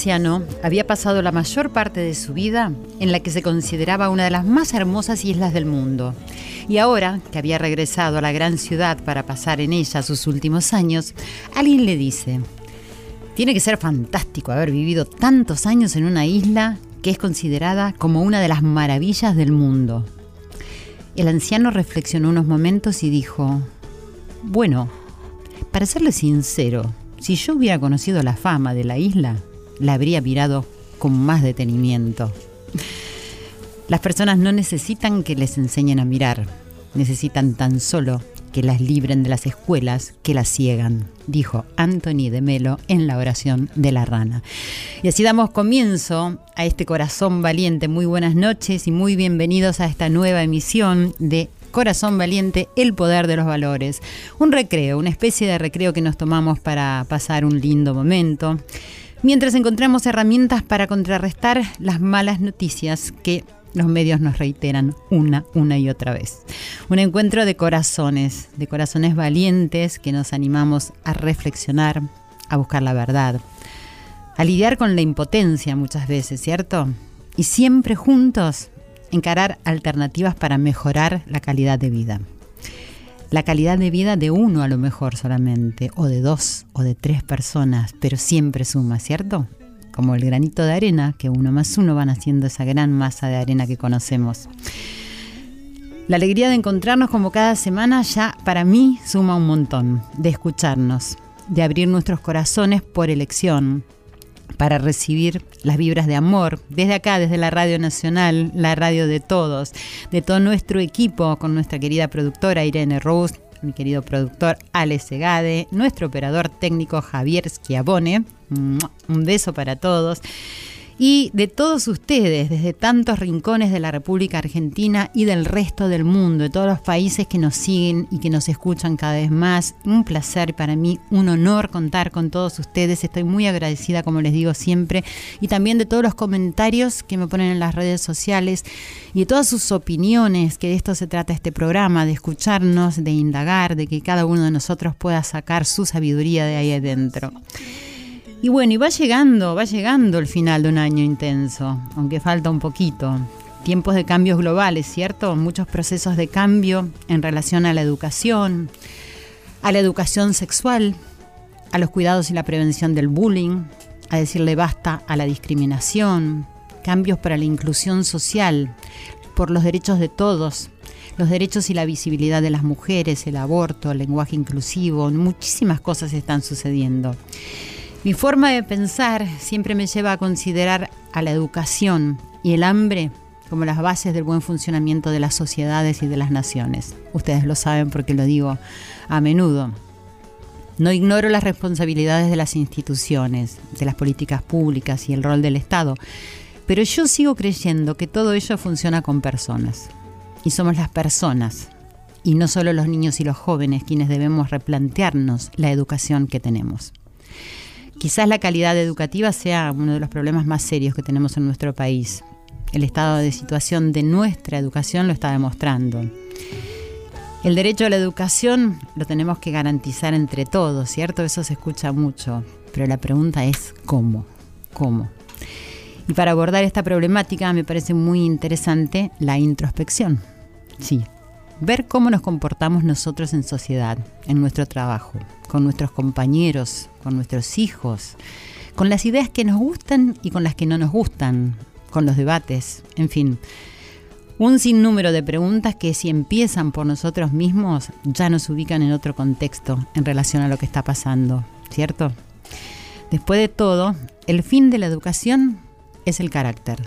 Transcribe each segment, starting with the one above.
anciano había pasado la mayor parte de su vida en la que se consideraba una de las más hermosas islas del mundo. Y ahora que había regresado a la gran ciudad para pasar en ella sus últimos años, alguien le dice, tiene que ser fantástico haber vivido tantos años en una isla que es considerada como una de las maravillas del mundo. El anciano reflexionó unos momentos y dijo, bueno, para serle sincero, si yo hubiera conocido la fama de la isla, la habría mirado con más detenimiento. Las personas no necesitan que les enseñen a mirar, necesitan tan solo que las libren de las escuelas que las ciegan, dijo Anthony de Melo en la oración de la rana. Y así damos comienzo a este corazón valiente. Muy buenas noches y muy bienvenidos a esta nueva emisión de Corazón Valiente, el poder de los valores. Un recreo, una especie de recreo que nos tomamos para pasar un lindo momento, mientras encontramos herramientas para contrarrestar las malas noticias que los medios nos reiteran una, una y otra vez. Un encuentro de corazones, de corazones valientes que nos animamos a reflexionar, a buscar la verdad, a lidiar con la impotencia muchas veces, ¿cierto? Y siempre juntos encarar alternativas para mejorar la calidad de vida. La calidad de vida de uno a lo mejor solamente, o de dos, o de tres personas, pero siempre suma, ¿cierto? Como el granito de arena, que uno más uno van haciendo esa gran masa de arena que conocemos. La alegría de encontrarnos como cada semana ya para mí suma un montón, de escucharnos, de abrir nuestros corazones por elección, para recibir las vibras de amor desde acá, desde la Radio Nacional, la radio de todos, de todo nuestro equipo, con nuestra querida productora Irene Rose, mi querido productor Ale Segade, nuestro operador técnico Javier Schiavone. Un beso para todos y de todos ustedes, desde tantos rincones de la República Argentina y del resto del mundo, de todos los países que nos siguen y que nos escuchan cada vez más. Un placer para mí, un honor contar con todos ustedes. Estoy muy agradecida, como les digo siempre, y también de todos los comentarios que me ponen en las redes sociales y de todas sus opiniones, que de esto se trata este programa, de escucharnos, de indagar, de que cada uno de nosotros pueda sacar su sabiduría de ahí adentro. Y bueno, y va llegando, va llegando el final de un año intenso, aunque falta un poquito. Tiempos de cambios globales, ¿cierto? Muchos procesos de cambio en relación a la educación, a la educación sexual, a los cuidados y la prevención del bullying, a decirle basta a la discriminación, cambios para la inclusión social, por los derechos de todos, los derechos y la visibilidad de las mujeres, el aborto, el lenguaje inclusivo, muchísimas cosas están sucediendo. Mi forma de pensar siempre me lleva a considerar a la educación y el hambre como las bases del buen funcionamiento de las sociedades y de las naciones. Ustedes lo saben porque lo digo a menudo. No ignoro las responsabilidades de las instituciones, de las políticas públicas y el rol del Estado, pero yo sigo creyendo que todo ello funciona con personas. Y somos las personas, y no solo los niños y los jóvenes, quienes debemos replantearnos la educación que tenemos. Quizás la calidad educativa sea uno de los problemas más serios que tenemos en nuestro país. El estado de situación de nuestra educación lo está demostrando. El derecho a la educación lo tenemos que garantizar entre todos, ¿cierto? Eso se escucha mucho, pero la pregunta es ¿cómo? ¿Cómo? Y para abordar esta problemática me parece muy interesante la introspección. Sí, ver cómo nos comportamos nosotros en sociedad, en nuestro trabajo, con nuestros compañeros, con nuestros hijos, con las ideas que nos gustan y con las que no nos gustan, con los debates, en fin. Un sinnúmero de preguntas que si empiezan por nosotros mismos ya nos ubican en otro contexto en relación a lo que está pasando, ¿cierto? Después de todo, el fin de la educación es el carácter.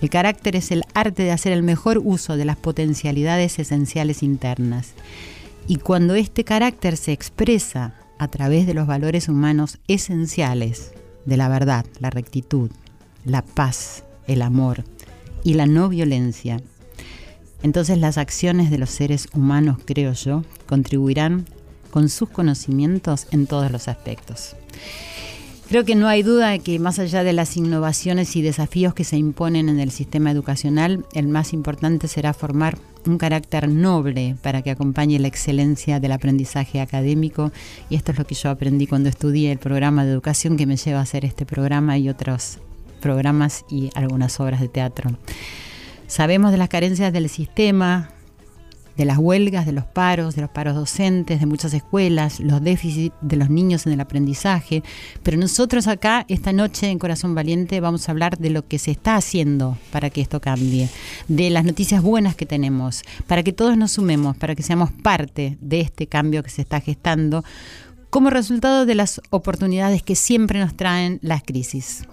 El carácter es el arte de hacer el mejor uso de las potencialidades esenciales internas. Y cuando este carácter se expresa a través de los valores humanos esenciales, de la verdad, la rectitud, la paz, el amor, y la no violencia. Entonces las acciones de los seres humanos, creo yo, contribuirán con sus conocimientos en todos los aspectos. Creo que no hay duda de que más allá de las innovaciones y desafíos que se imponen en el sistema educacional, el más importante será formar un carácter noble para que acompañe la excelencia del aprendizaje académico. Y esto es lo que yo aprendí cuando estudié el programa de educación que me lleva a hacer este programa y otros programas y algunas obras de teatro. Sabemos de las carencias del sistema, de las huelgas, de los paros, de los paros docentes, de muchas escuelas, los déficits de los niños en el aprendizaje, pero nosotros acá esta noche en Corazón Valiente vamos a hablar de lo que se está haciendo para que esto cambie, de las noticias buenas que tenemos, para que todos nos sumemos, para que seamos parte de este cambio que se está gestando como resultado de las oportunidades que siempre nos traen las crisis.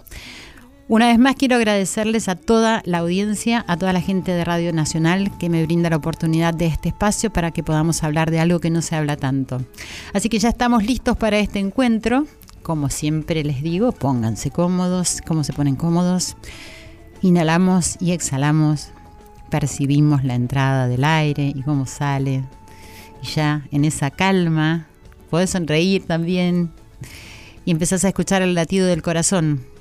Una vez más quiero agradecerles a toda la audiencia, a toda la gente de Radio Nacional que me brinda la oportunidad de este espacio para que podamos hablar de algo que no se habla tanto. Así que ya estamos listos para este encuentro. Como siempre les digo, pónganse cómodos, como se ponen cómodos. Inhalamos y exhalamos, percibimos la entrada del aire y cómo sale. Y ya en esa calma, podés sonreír también y empezás a escuchar el latido del corazón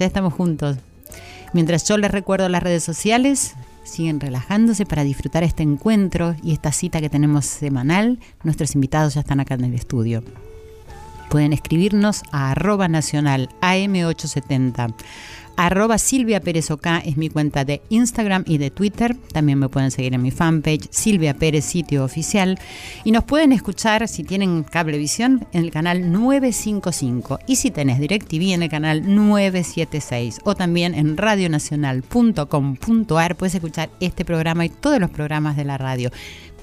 ya estamos juntos. Mientras yo les recuerdo las redes sociales, siguen relajándose para disfrutar este encuentro y esta cita que tenemos semanal. Nuestros invitados ya están acá en el estudio. Pueden escribirnos a arroba nacional AM870 Arroba Silvia Pérez Oca es mi cuenta de Instagram y de Twitter. También me pueden seguir en mi fanpage Silvia Pérez Sitio Oficial. Y nos pueden escuchar si tienen cablevisión en el canal 955 y si tenés DirecTV en el canal 976 o también en radionacional.com.ar puedes escuchar este programa y todos los programas de la radio.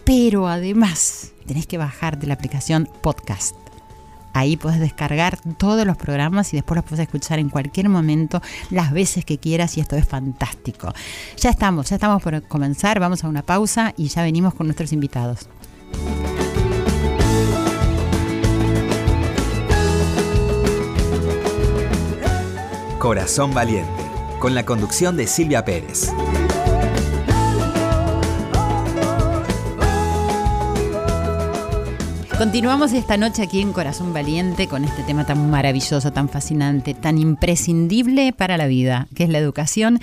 Pero además tenés que bajar de la aplicación podcast. Ahí puedes descargar todos los programas y después los puedes escuchar en cualquier momento, las veces que quieras y esto es fantástico. Ya estamos, ya estamos por comenzar, vamos a una pausa y ya venimos con nuestros invitados. Corazón Valiente, con la conducción de Silvia Pérez. Continuamos esta noche aquí en Corazón Valiente con este tema tan maravilloso, tan fascinante, tan imprescindible para la vida, que es la educación.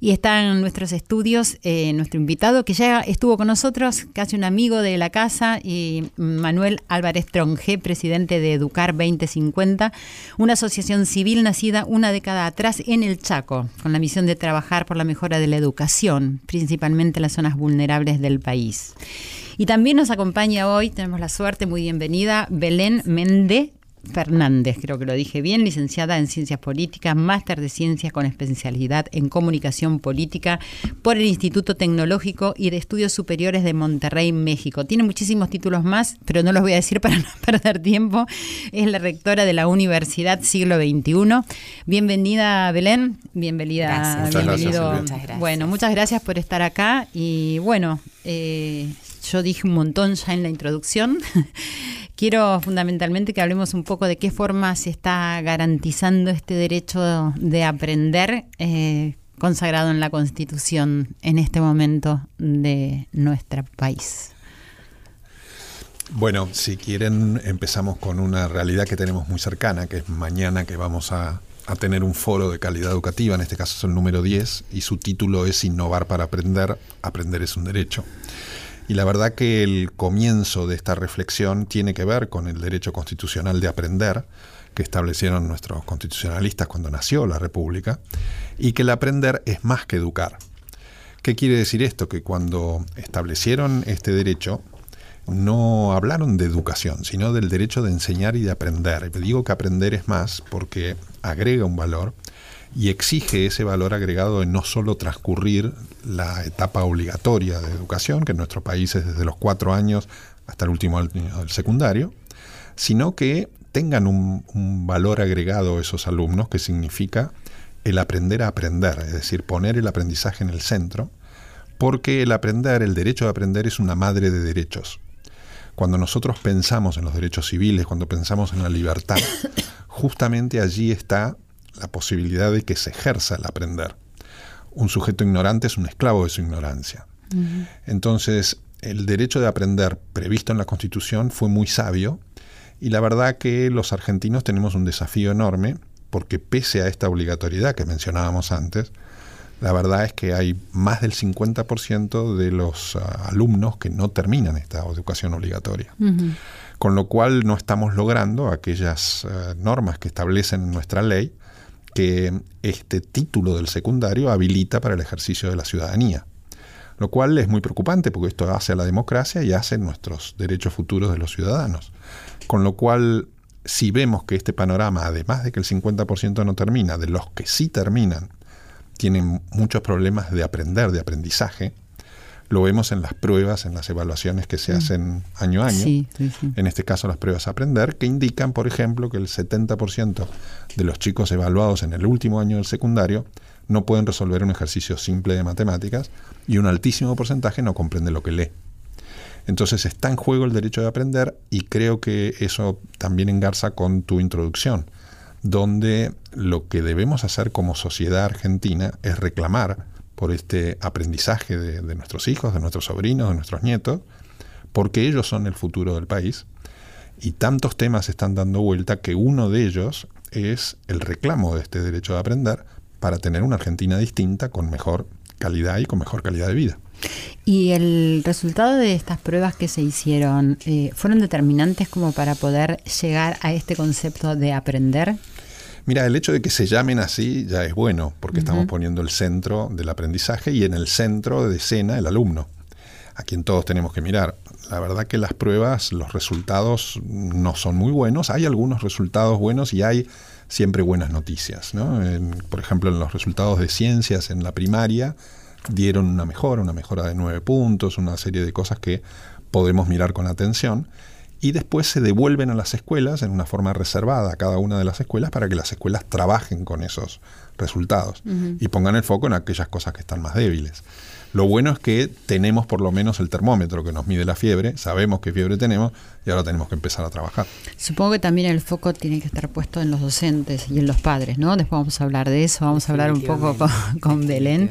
Y está en nuestros estudios eh, nuestro invitado que ya estuvo con nosotros, casi un amigo de la casa, y Manuel Álvarez Tronje, presidente de Educar 2050, una asociación civil nacida una década atrás en el Chaco, con la misión de trabajar por la mejora de la educación, principalmente en las zonas vulnerables del país. Y también nos acompaña hoy, tenemos la suerte, muy bienvenida, Belén Mende, Fernández, creo que lo dije bien, licenciada en Ciencias Políticas, máster de Ciencias con especialidad en Comunicación Política por el Instituto Tecnológico y de Estudios Superiores de Monterrey, México. Tiene muchísimos títulos más, pero no los voy a decir para no perder tiempo. Es la rectora de la Universidad Siglo XXI. Bienvenida, Belén. Bienvenida. Gracias. Bienvenido. Muchas gracias. Bueno, muchas gracias por estar acá y bueno, eh, yo dije un montón ya en la introducción. Quiero fundamentalmente que hablemos un poco de qué forma se está garantizando este derecho de aprender eh, consagrado en la Constitución en este momento de nuestro país. Bueno, si quieren empezamos con una realidad que tenemos muy cercana, que es mañana que vamos a, a tener un foro de calidad educativa, en este caso es el número 10, y su título es Innovar para aprender, aprender es un derecho. Y la verdad que el comienzo de esta reflexión tiene que ver con el derecho constitucional de aprender que establecieron nuestros constitucionalistas cuando nació la República, y que el aprender es más que educar. ¿Qué quiere decir esto? Que cuando establecieron este derecho, no hablaron de educación, sino del derecho de enseñar y de aprender. Y digo que aprender es más porque agrega un valor y exige ese valor agregado de no solo transcurrir la etapa obligatoria de educación, que en nuestro país es desde los cuatro años hasta el último año del secundario, sino que tengan un, un valor agregado esos alumnos, que significa el aprender a aprender, es decir, poner el aprendizaje en el centro, porque el aprender, el derecho de aprender es una madre de derechos. Cuando nosotros pensamos en los derechos civiles, cuando pensamos en la libertad, justamente allí está la posibilidad de que se ejerza el aprender. Un sujeto ignorante es un esclavo de su ignorancia. Entonces, el derecho de aprender previsto en la Constitución fue muy sabio y la verdad que los argentinos tenemos un desafío enorme porque pese a esta obligatoriedad que mencionábamos antes, la verdad es que hay más del 50% de los uh, alumnos que no terminan esta educación obligatoria. Con lo cual no estamos logrando aquellas uh, normas que establecen en nuestra ley que este título del secundario habilita para el ejercicio de la ciudadanía. Lo cual es muy preocupante porque esto hace a la democracia y hace nuestros derechos futuros de los ciudadanos. Con lo cual, si vemos que este panorama, además de que el 50% no termina, de los que sí terminan, tienen muchos problemas de aprender, de aprendizaje. Lo vemos en las pruebas, en las evaluaciones que se mm. hacen año a año. En este caso las pruebas a aprender, que indican, por ejemplo, que el 70% de los chicos evaluados en el último año del secundario no pueden resolver un ejercicio simple de matemáticas y un altísimo porcentaje no comprende lo que lee. Entonces está en juego el derecho de aprender y creo que eso también engarza con tu introducción donde lo que debemos hacer como sociedad argentina es reclamar por este aprendizaje de, nuestros hijos, de nuestros sobrinos, de nuestros nietos, porque ellos son el futuro del país. Y tantos temas están dando vuelta que uno de ellos es el reclamo de este derecho de aprender para tener una Argentina distinta con mejor calidad y con mejor calidad de vida. ¿Y el resultado de estas pruebas que se hicieron eh, fueron determinantes como para poder llegar a este concepto de aprender? Mira, el hecho de que se llamen así ya es bueno, porque estamos poniendo el centro del aprendizaje y en el centro de escena el alumno, a quien todos tenemos que mirar. La verdad que las pruebas, los resultados no son muy buenos, hay algunos resultados buenos y hay siempre buenas noticias. por ejemplo, en los resultados de ciencias en la primaria, dieron una mejora, una mejora de nueve puntos, una serie de cosas que podemos mirar con atención y después se devuelven a las escuelas en una forma reservada a cada una de las escuelas para que las escuelas trabajen con esos resultados y pongan el foco en aquellas cosas que están más débiles. Lo bueno es que tenemos por lo menos el termómetro que nos mide la fiebre, sabemos qué fiebre tenemos y ahora tenemos que empezar a trabajar. Supongo que también el foco tiene que estar puesto en los docentes y en los padres, ¿no? Después vamos a hablar de eso, vamos a hablar un poco con, con Belén.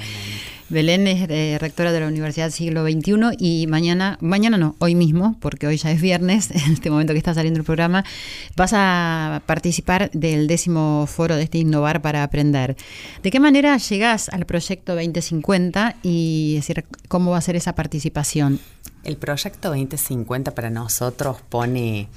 Belén es eh, rectora de la Universidad Siglo XXI y mañana, mañana no, hoy mismo, porque hoy ya es viernes, en este momento que está saliendo el programa, vas a participar del décimo foro de este Innovar para Aprender. ¿De qué manera llegás al proyecto 2050 y cómo va a ser esa participación? El proyecto 2050 para nosotros pone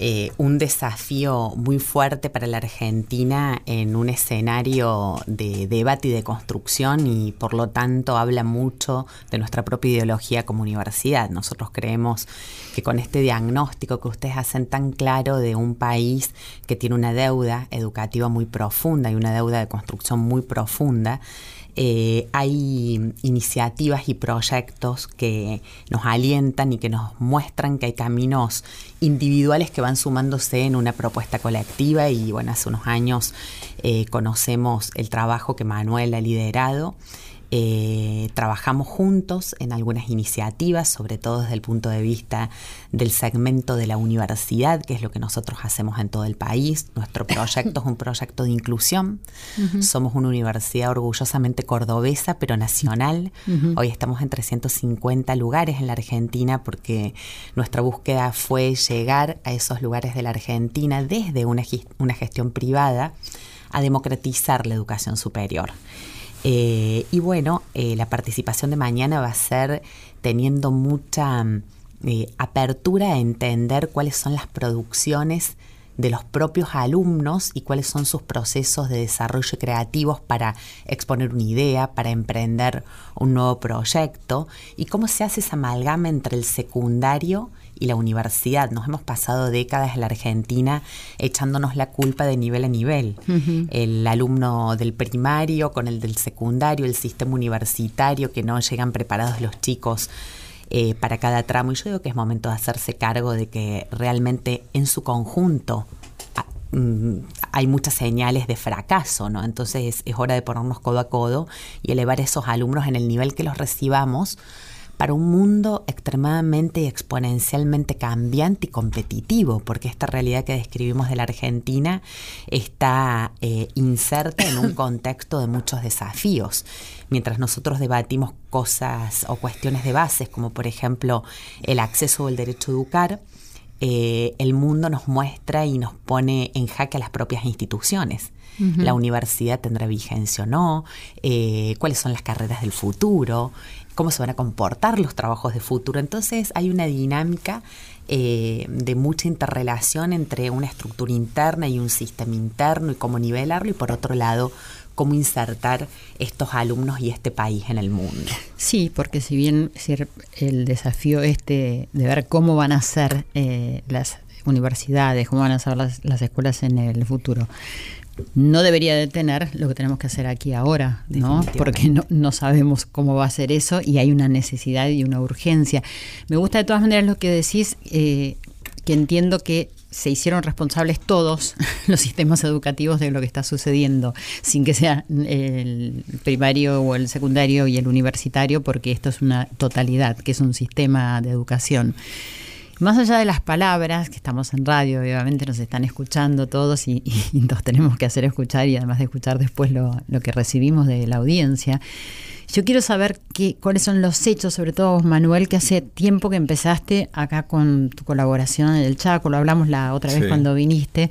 eh, un desafío muy fuerte para la Argentina en un escenario de debate y de construcción y por lo tanto habla mucho de nuestra propia ideología como universidad. Nosotros creemos que con este diagnóstico que ustedes hacen tan claro de un país que tiene una deuda educativa muy profunda y una deuda de construcción muy profunda, eh, hay iniciativas y proyectos que nos alientan y que nos muestran que hay caminos individuales que van sumándose en una propuesta colectiva. Y bueno, hace unos años eh, conocemos el trabajo que Manuel ha liderado eh, trabajamos juntos en algunas iniciativas, sobre todo desde el punto de vista del segmento de la universidad, que es lo que nosotros hacemos en todo el país. Nuestro proyecto es un proyecto de inclusión. Somos una universidad orgullosamente cordobesa, pero nacional. Hoy estamos en 350 lugares en la Argentina porque nuestra búsqueda fue llegar a esos lugares de la Argentina desde una, una gestión privada a democratizar la educación superior. Eh, y bueno, eh, la participación de mañana va a ser teniendo mucha mm, eh, apertura a entender cuáles son las producciones de los propios alumnos y cuáles son sus procesos de desarrollo creativos para exponer una idea, para emprender un nuevo proyecto y cómo se hace esa amalgama entre el secundario y la universidad. Nos hemos pasado décadas en la Argentina echándonos la culpa de nivel a nivel. El alumno del primario con el del secundario, el sistema universitario, que no llegan preparados los chicos eh, para cada tramo. Y yo digo que es momento de hacerse cargo de que realmente en su conjunto ah, mm, hay muchas señales de fracaso, ¿no? Entonces es hora de ponernos codo a codo y elevar esos alumnos en el nivel que los recibamos para un mundo extremadamente y exponencialmente cambiante y competitivo, porque esta realidad que describimos de la Argentina está eh, inserta en un contexto de muchos desafíos. Mientras nosotros debatimos cosas o cuestiones de bases, como por ejemplo el acceso o el derecho a educar, eh, el mundo nos muestra y nos pone en jaque a las propias instituciones. La universidad tendrá vigencia o no, eh, cuáles son las carreras del futuro, cómo se van a comportar los trabajos de futuro. Entonces hay una dinámica eh, de mucha interrelación entre una estructura interna y un sistema interno y cómo nivelarlo y por otro lado cómo insertar estos alumnos y este país en el mundo. Sí, porque si bien el desafío este de ver cómo van a ser eh, las universidades, cómo van a ser las, las escuelas en el futuro, no debería detener lo que tenemos que hacer aquí ahora, ¿no? Porque no, sabemos cómo va a ser eso y hay una necesidad y una urgencia. Me gusta de todas maneras lo que decís, eh, que entiendo que se hicieron responsables todos los sistemas educativos de lo que está sucediendo, sin que sea el primario o el secundario y el universitario, porque esto es una totalidad, que es un sistema de educación. Más allá de las palabras, que estamos en radio, obviamente nos están escuchando todos y, nos tenemos que hacer escuchar y además de escuchar después lo, que recibimos de la audiencia. Yo quiero saber qué, cuáles son los hechos, sobre todo vos, Manuel, que hace tiempo que empezaste acá con tu colaboración en el Chaco, lo hablamos la otra vez cuando viniste,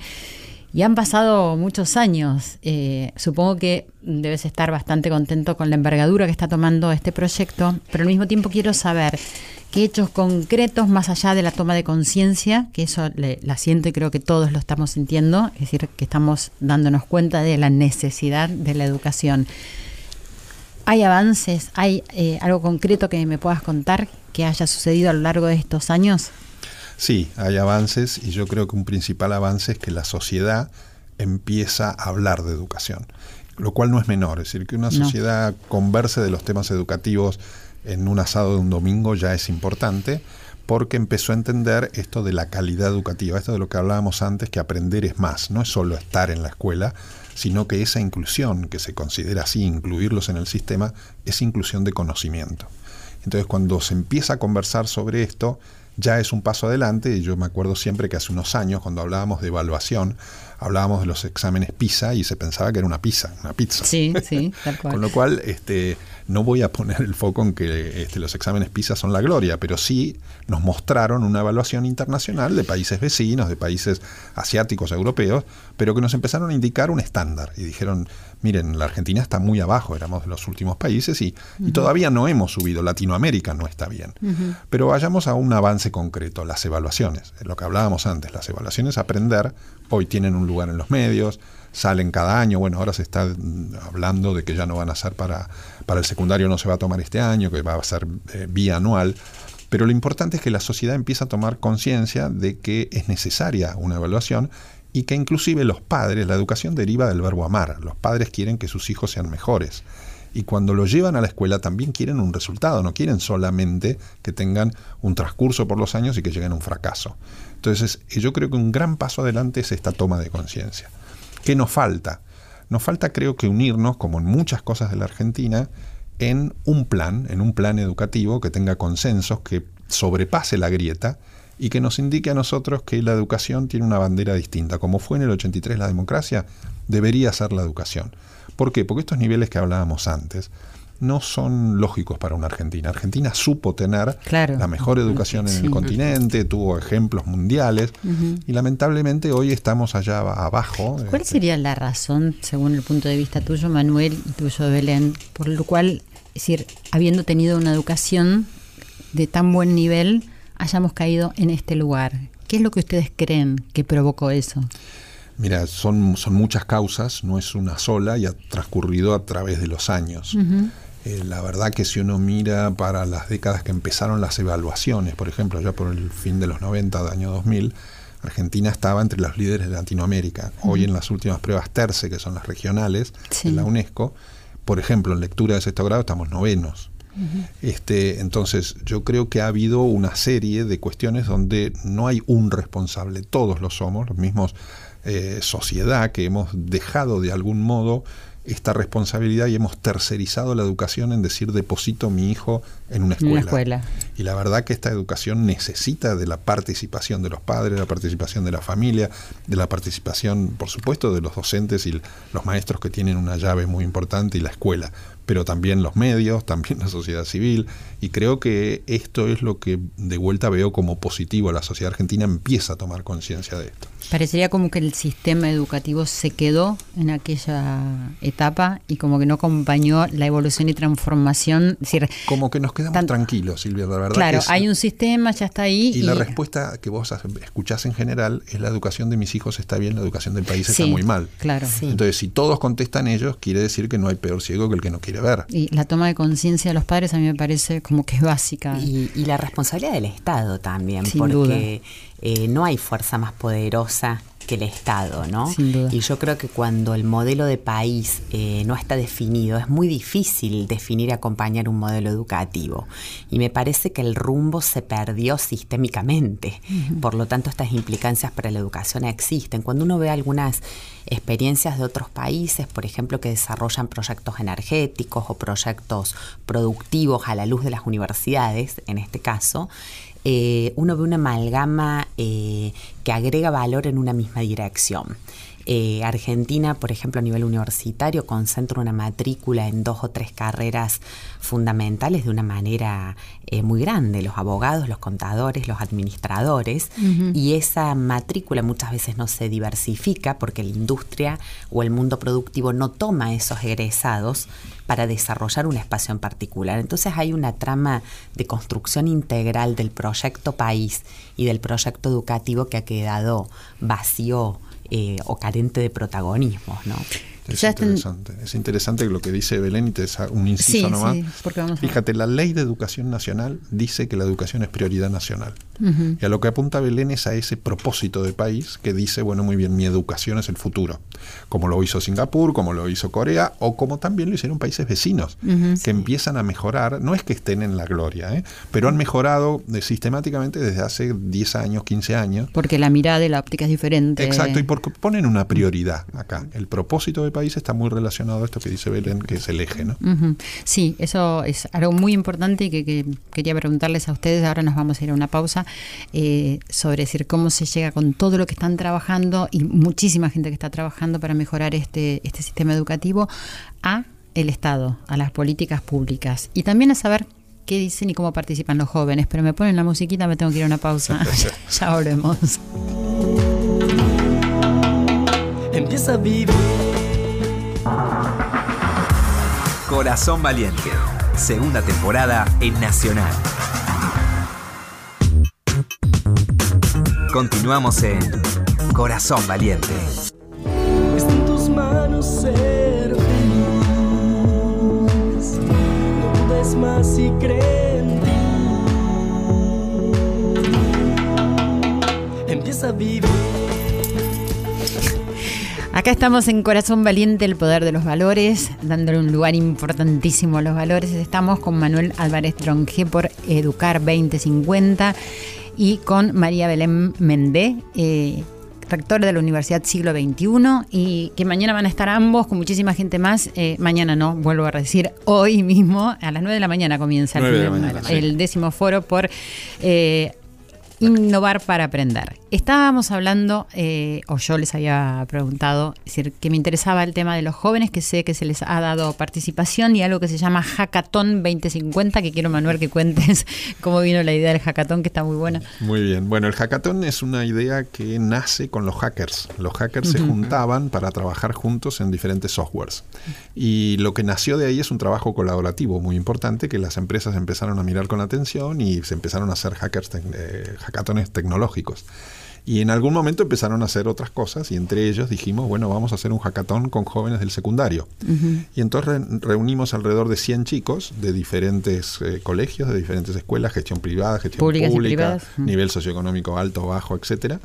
y han pasado muchos años. Eh, supongo que debes estar bastante contento con la envergadura que está tomando este proyecto, pero al mismo tiempo quiero saber qué hechos concretos, más allá de la toma de conciencia, que eso la siento y creo que todos lo estamos sintiendo, es decir, que estamos dándonos cuenta de la necesidad de la educación. ¿Hay avances? ¿Hay eh, algo concreto que me puedas contar que haya sucedido a lo largo de estos años? Sí, hay avances y yo creo que un principal avance es que la sociedad empieza a hablar de educación, lo cual no es menor, es decir, que una sociedad converse de los temas educativos en un asado de un domingo ya es importante porque empezó a entender esto de la calidad educativa, esto de lo que hablábamos antes, que aprender es más, no es solo estar en la escuela, sino que esa inclusión, que se considera así, incluirlos en el sistema, es inclusión de conocimiento. Entonces cuando se empieza a conversar sobre esto, ya es un paso adelante, y yo me acuerdo siempre que hace unos años, cuando hablábamos de evaluación, hablábamos de los exámenes PISA y se pensaba que era una pizza, una pizza. Sí, sí, tal cual. Con lo cual, este, no voy a poner el foco en que este, los exámenes PISA son la gloria, pero sí nos mostraron una evaluación internacional de países vecinos, de países asiáticos, europeos, pero que nos empezaron a indicar un estándar y dijeron, miren, la Argentina está muy abajo, éramos de los últimos países y, todavía no hemos subido, Latinoamérica no está bien. Pero vayamos a un avance concreto, las evaluaciones, lo que hablábamos antes, las evaluaciones aprender, hoy tienen un lugar en los medios, salen cada año, bueno, ahora se está hablando de que ya no van a ser para, para el secundario, no se va a tomar este año, que va a ser eh, bianual. Pero lo importante es que la sociedad empieza a tomar conciencia de que es necesaria una evaluación y que inclusive los padres, la educación deriva del verbo amar, los padres quieren que sus hijos sean mejores. Y cuando lo llevan a la escuela también quieren un resultado, no quieren solamente que tengan un transcurso por los años y que lleguen a un fracaso. Entonces yo creo que un gran paso adelante es esta toma de conciencia. ¿Qué nos falta? Nos falta creo que unirnos, como en muchas cosas de la Argentina, en un plan, en un plan educativo que tenga consensos, que sobrepase la grieta y que nos indique a nosotros que la educación tiene una bandera distinta. Como fue en el 83 la democracia, debería ser la educación. ¿Por qué? Porque estos niveles que hablábamos antes, no son lógicos para una Argentina. Argentina supo tener la mejor educación en el continente, tuvo ejemplos mundiales y lamentablemente hoy estamos allá abajo. ¿Cuál este, sería la razón, según el punto de vista tuyo, Manuel, y tuyo, Belén, por lo cual, es decir, habiendo tenido una educación de tan buen nivel, hayamos caído en este lugar? ¿Qué es lo que ustedes creen que provocó eso? Mira, son, son muchas causas, no es una sola y ha transcurrido a través de los años. Eh, la verdad que si uno mira para las décadas que empezaron las evaluaciones, por ejemplo, ya por el fin de los 90, de año 2000, Argentina estaba entre los líderes de Latinoamérica. Hoy en las últimas pruebas TERCE, que son las regionales de la UNESCO, por ejemplo, en lectura de sexto grado estamos novenos. Este, entonces, yo creo que ha habido una serie de cuestiones donde no hay un responsable, todos lo somos, los mismos eh, sociedad que hemos dejado de algún modo esta responsabilidad y hemos tercerizado la educación en decir deposito mi hijo en una escuela. Y la verdad que esta educación necesita de la participación de los padres, de la participación de la familia, de la participación, por supuesto, de los docentes y los maestros que tienen una llave muy importante y la escuela, pero también los medios, también la sociedad civil. Y creo que esto es lo que de vuelta veo como positivo. La sociedad argentina empieza a tomar conciencia de esto. Parecería como que el sistema educativo se quedó en aquella etapa y como que no acompañó la evolución y transformación. decir, como que nos quedamos tranquilos, Silvia, la verdad. Claro, hay un sistema, ya está ahí. Y, la respuesta que vos escuchás en general es la educación de mis hijos está bien, la educación del país está muy mal. Claro. Entonces, si todos contestan ellos, quiere decir que no hay peor ciego que el que no quiere ver. Y la toma de conciencia de los padres a mí me parece como que es básica. Y, la responsabilidad del Estado también, porque eh, no hay fuerza más poderosa que el Estado, ¿no? Y yo creo que cuando el modelo de país eh, no está definido, es muy difícil definir y acompañar un modelo educativo. Y me parece que el rumbo se perdió sistémicamente. Por lo tanto, estas implicancias para la educación existen. Cuando uno ve algunas experiencias de otros países, por ejemplo, que desarrollan proyectos energéticos o proyectos productivos a la luz de las universidades, en este caso, eh, uno ve una amalgama eh, que agrega valor en una misma dirección. Eh, Argentina, por ejemplo, a nivel universitario, concentra una matrícula en dos o tres carreras fundamentales de una manera eh, muy grande, los abogados, los contadores, los administradores, y esa matrícula muchas veces no se diversifica porque la industria o el mundo productivo no toma esos egresados para desarrollar un espacio en particular. Entonces hay una trama de construcción integral del proyecto país y del proyecto educativo que ha quedado vacío eh, o carente de protagonismo, ¿no? Es interesante. Es interesante lo que dice Belén y te un inciso nomás. Fíjate, la ley de educación nacional dice que la educación es prioridad nacional. Y a lo que apunta Belén es a ese propósito de país que dice, bueno, muy bien, mi educación es el futuro. Como lo hizo Singapur, como lo hizo Corea, o como también lo hicieron países vecinos, que empiezan a mejorar, no es que estén en la gloria, ¿eh? pero han mejorado sistemáticamente desde hace 10 años, 15 años. Porque la mirada de la óptica es diferente. Exacto, y porque ponen una prioridad acá. El propósito de país está muy relacionado a esto que dice Belén, que es el eje, ¿no? Sí, eso es algo muy importante y que, quería preguntarles a ustedes. Ahora nos vamos a ir a una pausa eh, sobre decir cómo se llega con todo lo que están trabajando y muchísima gente que está trabajando para mejorar este, este sistema educativo a el Estado, a las políticas públicas y también a saber qué dicen y cómo participan los jóvenes. Pero me ponen la musiquita, me tengo que ir a una pausa. ya volvemos. Empieza a vivir Corazón Valiente, segunda temporada en Nacional. Continuamos en Corazón Valiente. Está en tus manos ser feliz. No dudes más y cree en ti. Empieza a vivir. Acá estamos en Corazón Valiente, el poder de los valores, dándole un lugar importantísimo a los valores. Estamos con Manuel Álvarez Tronje por Educar 2050 y con María Belén Mendé, eh, rectora de la Universidad Siglo XXI, y que mañana van a estar ambos con muchísima gente más. Eh, mañana no, vuelvo a decir, hoy mismo, a las 9 de la mañana comienza el, décimo foro por... Eh, innovar para aprender. Estábamos hablando, eh, o yo les había preguntado, es decir, que me interesaba el tema de los jóvenes, que sé que se les ha dado participación y algo que se llama Hackathon 2050, que quiero, Manuel, que cuentes cómo vino la idea del hackathon, que está muy buena. Muy bien. Bueno, el hackathon es una idea que nace con los hackers. Los hackers se juntaban para trabajar juntos en diferentes softwares. Y lo que nació de ahí es un trabajo colaborativo muy importante que las empresas empezaron a mirar con atención y se empezaron a hacer hackers eh, hackatones tecnológicos. Y en algún momento empezaron a hacer otras cosas y entre ellos dijimos, bueno, vamos a hacer un hackathon con jóvenes del secundario. Y entonces reunimos alrededor de 100 chicos de diferentes eh, colegios, de diferentes escuelas, gestión privada, gestión pública, nivel socioeconómico alto, bajo, etcétera.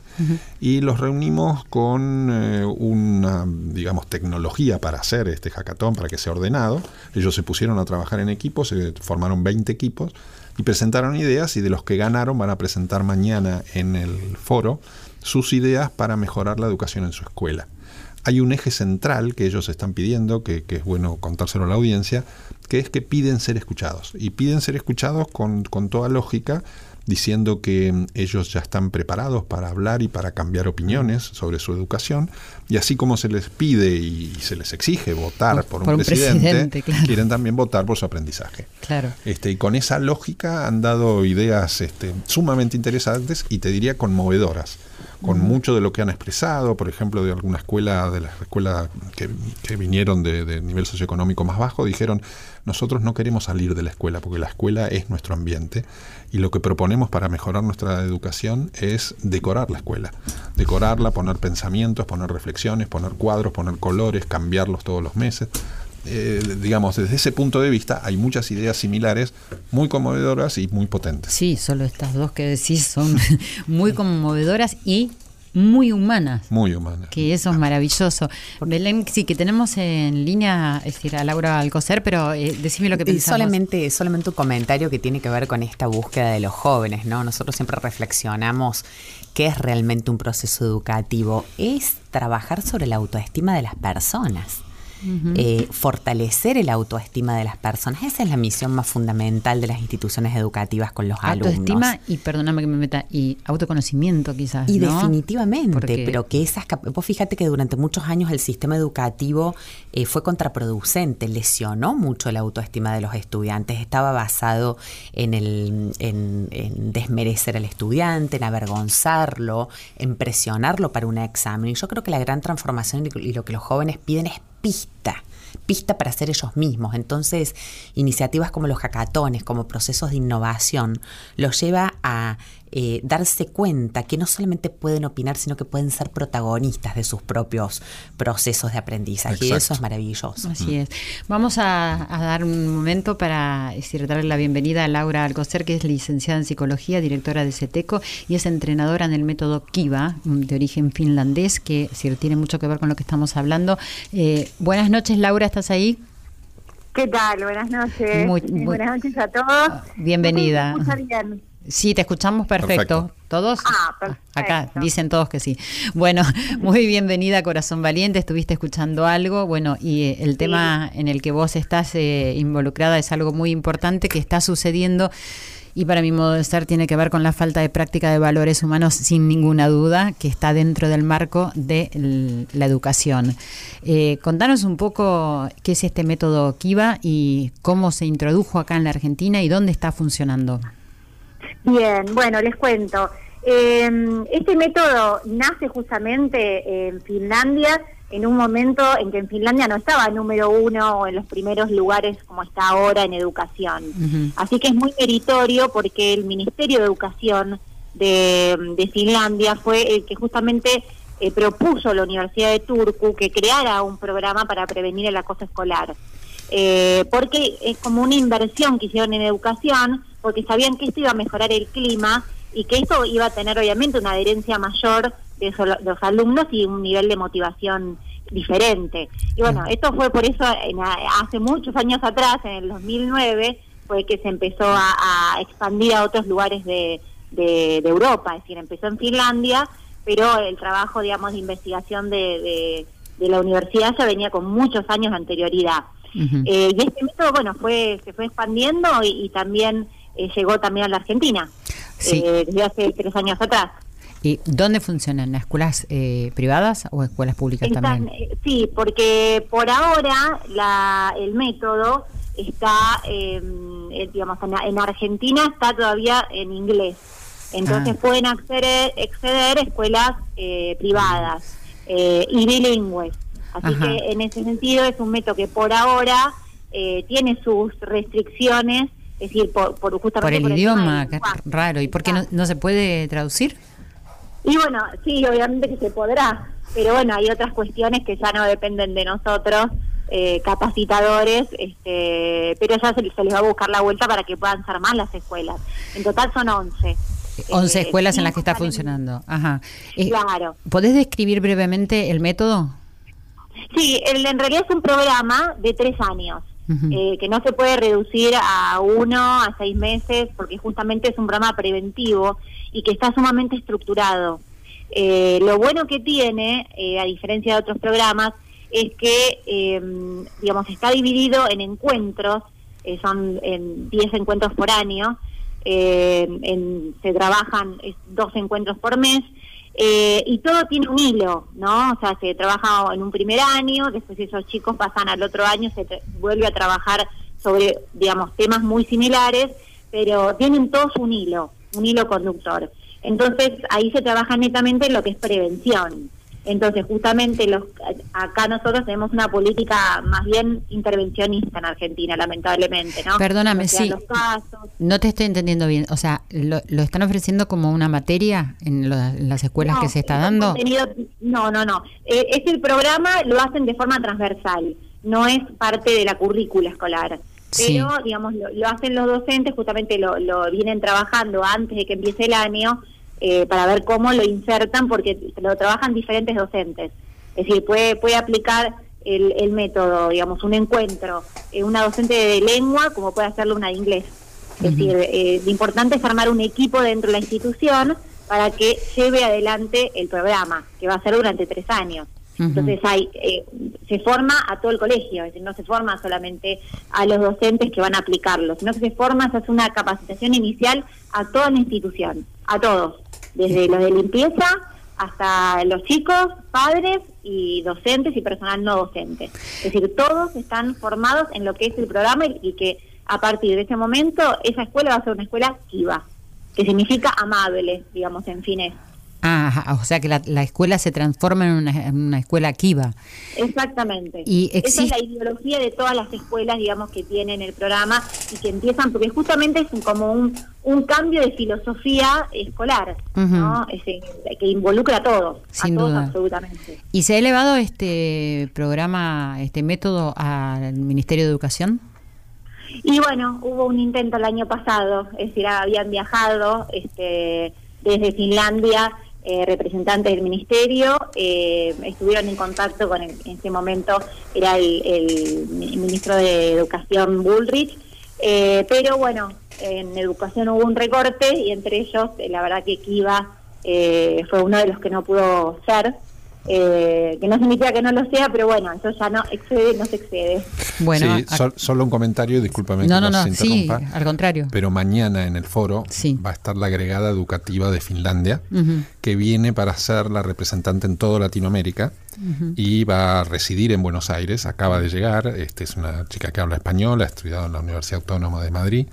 Y los reunimos con eh, una, digamos, tecnología para hacer este hackathon, para que sea ordenado. Ellos se pusieron a trabajar en equipos, se formaron 20 equipos y presentaron ideas y de los que ganaron van a presentar mañana en el foro sus ideas para mejorar la educación en su escuela. Hay un eje central que ellos están pidiendo, que, es bueno contárselo a la audiencia, que es que piden ser escuchados. Y piden ser escuchados con, con toda lógica diciendo que mm, ellos ya están preparados para hablar y para cambiar opiniones sobre su educación, y así como se les pide y se les exige votar por, un, presidente, quieren también votar por su aprendizaje. Claro. Este, y con esa lógica han dado ideas este, sumamente interesantes y te diría conmovedoras con mucho de lo que han expresado, por ejemplo, de alguna escuela, de las escuelas que, vinieron de, nivel socioeconómico más bajo, dijeron, nosotros no queremos salir de la escuela, porque la escuela es nuestro ambiente, y lo que proponemos para mejorar nuestra educación es decorar la escuela, decorarla, poner pensamientos, poner reflexiones, poner cuadros, poner colores, cambiarlos todos los meses. Eh, digamos, desde ese punto de vista hay muchas ideas similares, muy conmovedoras y muy potentes. Sí, solo estas dos que decís son muy conmovedoras y muy humanas. Muy humanas. Que eso es maravilloso. Belén, sí, que tenemos en línea, es decir, a Laura Alcocer, pero eh, decime lo que pensás. Solamente, solamente un comentario que tiene que ver con esta búsqueda de los jóvenes, ¿no? Nosotros siempre reflexionamos qué es realmente un proceso educativo. Es trabajar sobre la autoestima de las personas. Eh, fortalecer el autoestima de las personas. Esa es la misión más fundamental de las instituciones educativas con los alumnos. Autoestima y, perdóname que me meta, y autoconocimiento quizás. Y definitivamente, pero que esas... Vos fíjate que durante muchos años el sistema educativo eh, fue contraproducente, lesionó mucho la autoestima de los estudiantes, estaba basado en, el, en, en desmerecer al estudiante, en avergonzarlo, en presionarlo para un examen. Y yo creo que la gran transformación y lo que los jóvenes piden es pista, pista para ser ellos mismos. Entonces, iniciativas como los hackatones, como procesos de innovación, los lleva a eh, darse cuenta que no solamente pueden opinar, sino que pueden ser protagonistas de sus propios procesos de aprendizaje. Y eso es maravilloso. Así es. Vamos a, dar un momento para decir, darle la bienvenida a Laura Alcocer, que es licenciada en psicología, directora de CETECO y es entrenadora en el método Kiva, de origen finlandés, que tiene mucho que ver con lo que estamos hablando. Eh, buenas noches, Laura, ¿estás ahí? ¿Qué tal? Buenas noches. buenas noches a todos. Bienvenida. Sí, te escuchamos perfecto. ¿Todos? Ah, perfecto. Acá dicen todos que sí. Bueno, muy bienvenida, Corazón Valiente. Estuviste escuchando algo. Bueno, y eh, el tema en el que vos estás eh, involucrada es algo muy importante que está sucediendo y para mi modo de estar tiene que ver con la falta de práctica de valores humanos sin ninguna duda, que está dentro del marco de la educación. Eh, contanos un poco qué es este método Kiva y cómo se introdujo acá en la Argentina y dónde está funcionando. Bien, bueno, les cuento. Em, este método nace justamente en Finlandia, en un momento en que en Finlandia no estaba número uno o en los primeros lugares como está ahora en educación. Así que es muy meritorio porque el Ministerio de Educación de, Finlandia fue el que justamente eh, propuso a la Universidad de Turku que creara un programa para prevenir el acoso escolar. Eh, porque es como una inversión que hicieron en educación porque sabían que esto iba a mejorar el clima y que esto iba a tener obviamente una adherencia mayor de los alumnos y un nivel de motivación diferente. Y bueno, esto fue por eso hace muchos años atrás, en el 2009, fue que se empezó a, expandir a otros lugares de, de, Europa, es decir, empezó en Finlandia, pero el trabajo, digamos, de investigación de, de, la universidad ya venía con muchos años de anterioridad. Eh, y este método, bueno, fue se fue expandiendo y también eh, llegó también a la Argentina, eh, desde hace tres años atrás. ¿Y dónde funcionan? ¿En escuelas eh, privadas o escuelas públicas Están, también? eh, sí, porque por ahora la, el método está, eh, digamos, en, en Argentina está todavía en inglés. Entonces Ah. pueden acceder, acceder escuelas eh, privadas eh, y bilingües. Así Ajá. que en ese sentido es un método que por ahora eh, tiene sus restricciones, es decir, por, por justamente Por el tema idioma, del qué lenguaje. raro. ¿Y por qué no, no se puede traducir? Y bueno, sí, obviamente que se podrá, pero bueno, hay otras cuestiones que ya no dependen de nosotros, eh, capacitadores, este, pero ya se, se les va a buscar la vuelta para que puedan ser más las escuelas. En total son 11. 11 Eh, escuelas en las que está funcionando. Ajá. Eh, Claro. ¿Podés describir brevemente el método? Sí, el- en realidad es un programa de tres años, Eh, que no se puede reducir a uno, a seis meses, porque justamente es un programa preventivo y que está sumamente estructurado. Eh, lo bueno que tiene, eh, a diferencia de otros programas, es que, eh, digamos, está dividido en encuentros, eh, son en 10 encuentros por año, eh, en- se trabajan dos encuentros por mes, eh, y todo tiene un hilo, ¿no? O sea, se trabaja en un primer año, después esos chicos pasan al otro año, se vuelve a trabajar sobre, digamos, temas muy similares, pero tienen todos un hilo, un hilo conductor. Entonces, ahí se trabaja netamente en lo que es prevención. Entonces, justamente los acá nosotros tenemos una política más bien intervencionista en Argentina, lamentablemente, ¿no? Perdóname, sí. los casos, No te estoy entendiendo bien. O sea, ¿lo, lo están ofreciendo como una materia en, lo- en las escuelas No, que se está dando? no, no, no. Eh, es el programa, lo hacen de forma transversal, no es parte de la currícula escolar. Sí. Pero, digamos, lo, lo hacen los docentes, justamente lo, lo vienen trabajando antes de que empiece el año eh, para ver cómo lo insertan, porque lo trabajan diferentes docentes. Es decir, puede, puede aplicar el, el método, digamos, un encuentro, eh, una docente de lengua como puede hacerlo una de inglés. Es decir, eh, lo importante es armar un equipo dentro de la institución para que lleve adelante el programa, que va a ser durante tres años. Entonces hay, eh, se forma a todo el colegio, es decir, no se forma solamente a los docentes que van a aplicarlo, sino que se forma, se hace una capacitación inicial a toda la institución, a todos, desde los de limpieza hasta los chicos, padres y docentes y personal no docente. Es decir, todos están formados en lo que es el programa y, que a partir de ese momento esa escuela va a ser una escuela KIVA, que significa amable, digamos, en fines. Ah, ajá, o sea que la, la escuela se transforma en una, en una escuela kiva. Exactamente. Y Esa es la ideología de todas las escuelas, digamos, que tienen el programa y que empiezan, porque justamente es como un, un cambio de filosofía escolar. ¿no? Ese- que involucra a todos, Sin a todos duda. absolutamente. ¿Y se ha elevado este programa, este método al Ministerio de Educación? Y bueno, hubo un intento el año pasado, es decir, habían viajado este, desde Finlandia eh, representantes del ministerio, eh, estuvieron en contacto con, el- en ese momento era el, el mi- ministro de Educación Bullrich, eh, pero bueno, en educación hubo un recorte y entre ellos, eh, la verdad que Kiva eh, fue uno de los que no pudo ser. Eh, que no significa que no lo sea, pero bueno, eso ya no excede, no se excede. Bueno, Sí, sol- solo un comentario, discúlpame no, que no, no, sí, interrumpa. al contrario. Pero mañana en el foro Sí. va a estar la agregada educativa de Finlandia, que viene para ser la representante en toda Latinoamérica y va a residir en Buenos Aires. Acaba de llegar. Este es una chica que habla español, ha estudiado en la Universidad Autónoma de Madrid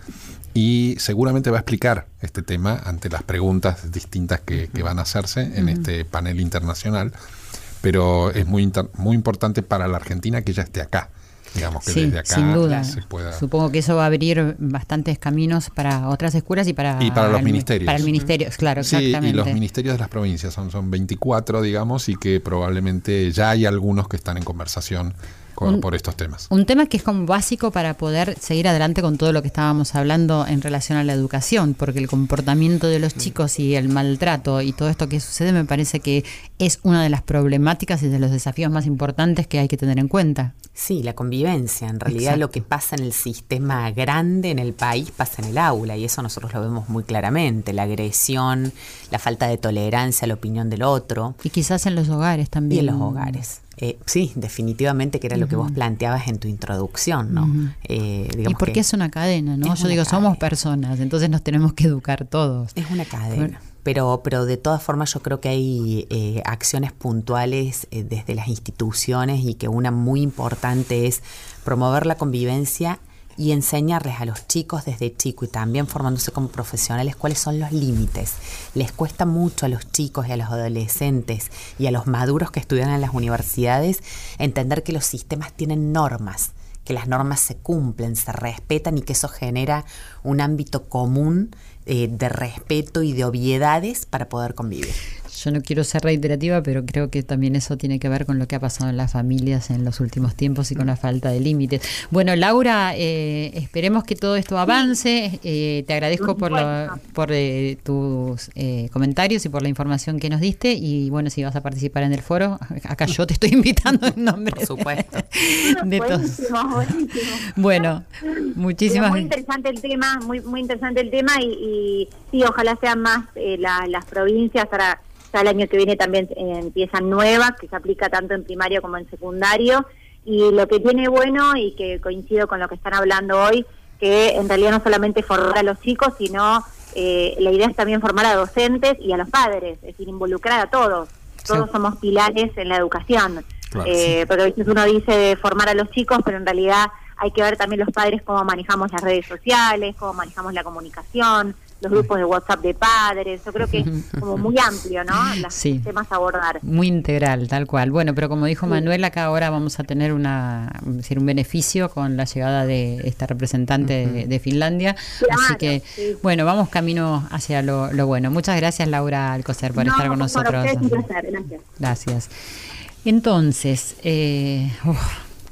y seguramente va a explicar este tema ante las preguntas distintas que, que van a hacerse en este panel internacional. Pero es muy, muy importante para la Argentina que ella esté acá. Digamos que Sí, desde acá sin duda. se pueda. Supongo que eso va a abrir bastantes caminos para otras escuelas y para, Y para los el- ministerios. Para el ministerio, claro, Sí, exactamente. y los ministerios de las provincias son, son 24, digamos, y que probablemente ya hay algunos que están en conversación con- Un- por estos temas. Un tema que es como básico para poder seguir adelante con todo lo que estábamos hablando en relación a la educación, porque el comportamiento de los chicos y el maltrato y todo esto que sucede me parece que es una de las problemáticas y de los desafíos más importantes que hay que tener en cuenta. Sí, la convivencia. En realidad Exacto. lo que pasa en el sistema grande, en el país, pasa en el aula y eso nosotros lo vemos muy claramente. La agresión, la falta de tolerancia a la opinión del otro Y quizás en los hogares y también. en los hogares. Eh, sí, definitivamente que era lo que vos planteabas en tu introducción, ¿no? Eh, Y que porque es una cadena, ¿no? Yo digo, somos personas, entonces nos tenemos que educar todos. es una cadena. pero, pero de todas formas yo creo que hay eh, acciones puntuales eh, desde las instituciones y que una muy importante es promover la convivencia y enseñarles a los chicos desde chico y también formándose como profesionales cuáles son los límites. Les cuesta mucho a los chicos y a los adolescentes y a los maduros que estudian en las universidades entender que los sistemas tienen normas que las normas se cumplen, se respetan y que eso genera un ámbito común eh, de respeto y de obviedades para poder convivir yo no quiero ser reiterativa, pero creo que también eso tiene que ver con lo que ha pasado en las familias en los últimos tiempos y con la falta de límites. Bueno, Laura, eh, esperemos que todo esto avance. Eh, te agradezco por, por eh, tus comentarios y por la información que nos diste. Y bueno, si vas a participar en el foro, acá yo te estoy invitando en nombre. Por supuesto. De, buenísimo, Bueno, muchísimas Muy interesante el tema, muy muy interesante el tema y, sí, ojalá sean más las provincias para el año que viene también eh, empiezan nuevas, que se aplica tanto en primario como en secundario. Y lo que tiene bueno, y que coincido con lo que están hablando hoy, que en realidad no solamente formar a los chicos, sino eh, la idea es también formar a docentes y a los padres, es decir, involucrar a todos. Todos somos pilares en la educación. eh, Porque a veces uno dice formar a los chicos, pero en realidad hay que ver también los padres cómo manejamos las redes sociales, cómo manejamos la comunicación, los grupos de WhatsApp de padres. Yo creo que es como muy amplio, ¿no? Los temas a abordar. Muy integral, tal cual. Bueno, pero como dijo Manuel, acá ahora vamos a tener una, decir, un beneficio con la llegada de esta representante de, Finlandia. Así que, bueno, vamos camino hacia lo, bueno. Muchas gracias, Laura Alcocer, por estar con nosotros. gracias. Gracias. Entonces, eh,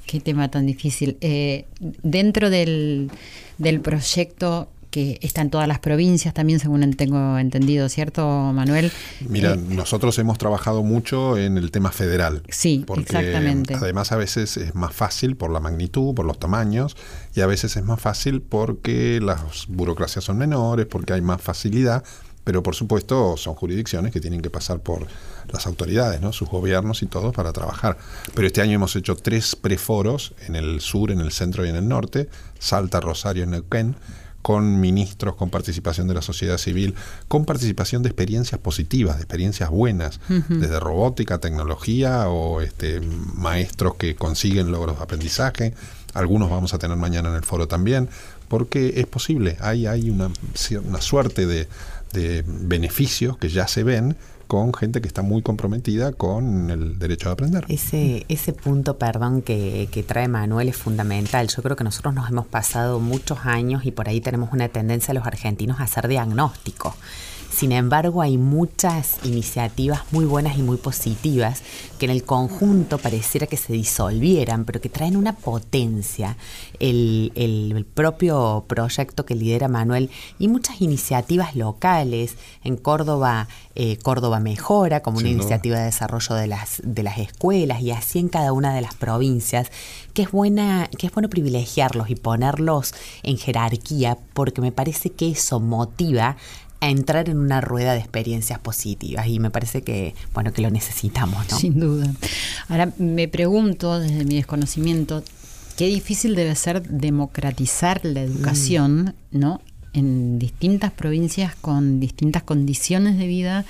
qué tema tan difícil. Eh, dentro del, del proyecto que está en todas las provincias también, según tengo entendido, ¿cierto, Manuel? Mira, eh, nosotros hemos trabajado mucho en el tema federal. Sí, porque exactamente. Además, a veces es más fácil por la magnitud, por los tamaños, y a veces es más fácil porque las burocracias son menores, porque hay más facilidad pero por supuesto son jurisdicciones que tienen que pasar por las autoridades, ¿no? sus gobiernos y todo para trabajar. Pero este año hemos hecho tres preforos en el sur, en el centro y en el norte, Salta, Rosario y Neuquén, con ministros, con participación de la sociedad civil, con participación de experiencias positivas, de experiencias buenas, desde robótica, tecnología o este, maestros que consiguen logros de aprendizaje. Algunos vamos a tener mañana en el foro también, porque es posible, hay, hay una, una suerte de, de beneficios que ya se ven con gente que está muy comprometida con el derecho a aprender. Ese, ese punto, perdón, que, que trae Manuel es fundamental. Yo creo que nosotros nos hemos pasado muchos años y por ahí tenemos una tendencia los argentinos a hacer diagnóstico. Sin embargo, hay muchas iniciativas muy buenas y muy positivas que en el conjunto pareciera que se disolvieran, pero que traen una potencia. El, el, propio proyecto que lidera Manuel y muchas iniciativas locales. En Córdoba, eh, Córdoba Mejora, como una iniciativa de desarrollo de las, de las escuelas, y así en cada una de las provincias, que es, buena, que es bueno privilegiarlos y ponerlos en jerarquía, porque me parece que eso motiva a entrar en una rueda de experiencias positivas y me parece que bueno que lo necesitamos ¿no? sin duda ahora me pregunto desde mi desconocimiento qué difícil debe ser democratizar la educación mm. no en distintas provincias con distintas condiciones de vida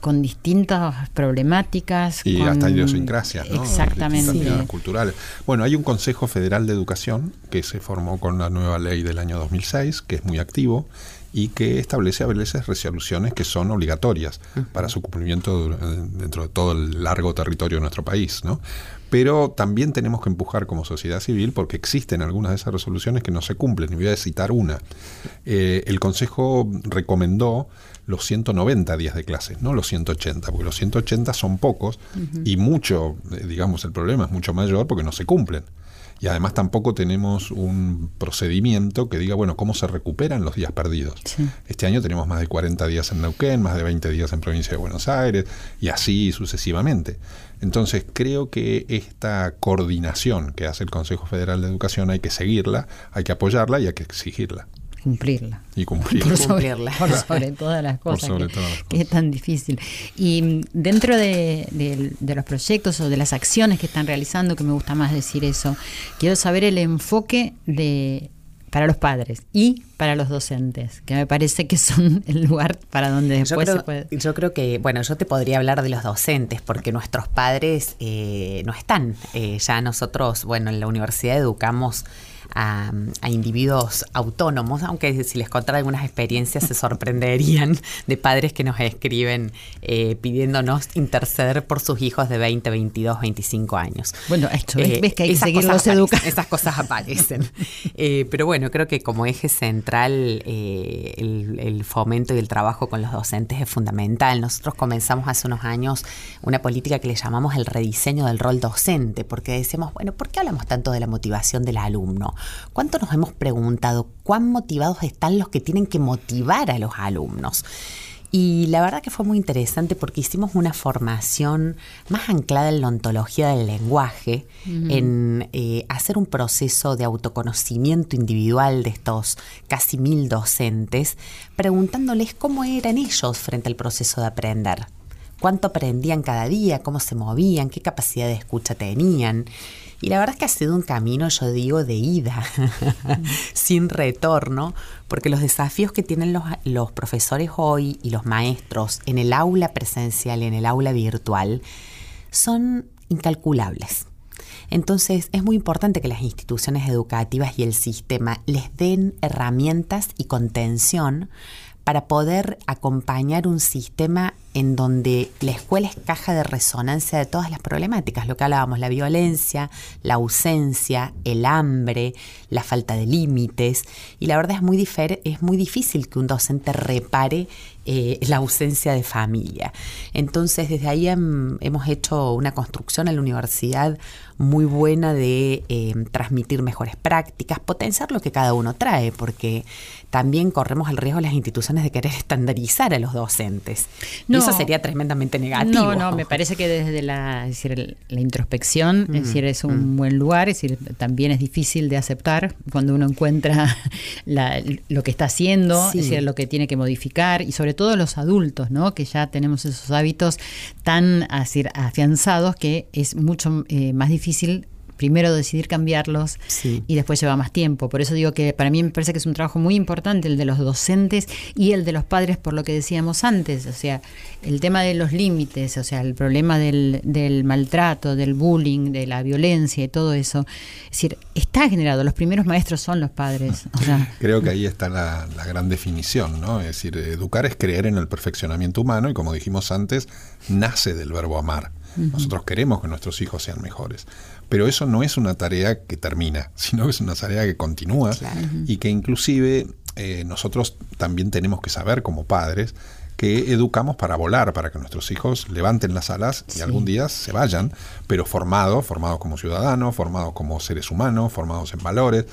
con distintas problemáticas y hasta idiosincrasias ¿no? exactamente culturales bueno hay un Consejo Federal de Educación que se formó con la nueva ley del año 2006 que es muy activo y que establece a veces resoluciones que son obligatorias para su cumplimiento dentro de todo el largo territorio de nuestro país. ¿no? Pero también tenemos que empujar como sociedad civil porque existen algunas de esas resoluciones que no se cumplen. Y voy a citar una. Eh, el Consejo recomendó los 190 días de clases, no los 180, porque los 180 son pocos y mucho, eh, digamos, el problema es mucho mayor porque no se cumplen. Y además tampoco tenemos un procedimiento que diga, bueno, cómo se recuperan los días perdidos. Este año tenemos más de 40 días en Neuquén, más de 20 días en provincia de Buenos Aires, y así sucesivamente. Entonces creo que esta coordinación que hace el Consejo Federal de Educación hay que seguirla, hay que apoyarla y hay que exigirla cumplirla. Y cumplirla. Por sobre, por sobre todas las cosas, que, es tan difícil. Y mm, dentro de, los proyectos o de las acciones que están realizando, que me gusta más decir eso, quiero saber el enfoque de para los padres y para los docentes, que me parece que son el lugar para donde después yo creo, se puede... Yo creo que, bueno, yo te podría hablar de los docentes, porque nuestros padres eh, no están. Eh, ya nosotros, bueno, en la universidad educamos a, individuos autónomos, aunque si les contara algunas experiencias se sorprenderían de padres que nos escriben eh, pidiéndonos interceder por sus hijos de 20, 22, 25 años. Bueno, esto, ves, ves que hay que seguirlos educando. Esas cosas aparecen. Eh, pero bueno, creo que como eje central eh, el, el fomento y el trabajo con los docentes es fundamental. Nosotros comenzamos hace unos años una política que le llamamos el rediseño del rol docente, porque decimos, bueno, ¿por qué hablamos tanto de la motivación del alumno? ¿Cuánto nos hemos preguntado cuán motivados están los que tienen que motivar a los alumnos? Y la verdad que fue muy interesante porque hicimos una formación más anclada en la ontología del lenguaje, en eh, hacer un proceso de autoconocimiento individual de estos casi mil docentes, preguntándoles cómo eran ellos frente al proceso de aprender, cuánto aprendían cada día, cómo se movían, qué capacidad de escucha tenían. Y la verdad es que ha sido un camino, yo digo, de ida, sin retorno, porque los desafíos que tienen los, los, profesores hoy y los maestros en el aula presencial y en el aula virtual son incalculables. Entonces es muy importante que las instituciones educativas y el sistema les den herramientas y contención para poder acompañar un sistema en donde la escuela es caja de resonancia de todas las problemáticas, lo que hablábamos, la violencia, la ausencia, el hambre, la falta de límites, y la verdad es muy, es muy difícil que un docente repare eh, la ausencia de familia. Entonces, desde ahí hemos hecho una construcción en la universidad muy buena de eh, transmitir mejores prácticas, potenciar lo que cada uno trae, porque también corremos el riesgo las instituciones de querer estandarizar a los docentes. No, eso sería tremendamente negativo. No, no, me parece que desde la, decir, la introspección, es decir, es un mm. buen lugar, es decir, también es difícil de aceptar cuando uno encuentra lo que está haciendo, es decir, lo que tiene que modificar, y sobre todo los adultos, ¿no? Que ya tenemos esos hábitos tan decir, afianzados que es mucho eh, más difícil primero decidir cambiarlos y después lleva más tiempo. Por eso digo que para mí me parece que es un trabajo muy importante el de los docentes y el de los padres por lo que decíamos antes, o sea, el tema de los límites, o sea, el problema del, maltrato, del bullying, de la violencia y todo eso. Es decir, está generado, los primeros maestros son los padres. Creo que ahí está la, la gran definición, ¿no? Es decir, educar es creer en el perfeccionamiento humano y como dijimos antes, nace del verbo amar. Nosotros queremos que nuestros hijos sean mejores. Pero eso no es una tarea que termina, sino que es una tarea que continúa y que inclusive eh, nosotros también tenemos que saber como padres que educamos para volar, para que nuestros hijos levanten las alas y algún día se vayan, pero formados, formados como ciudadanos, formados como seres humanos, formados en valores.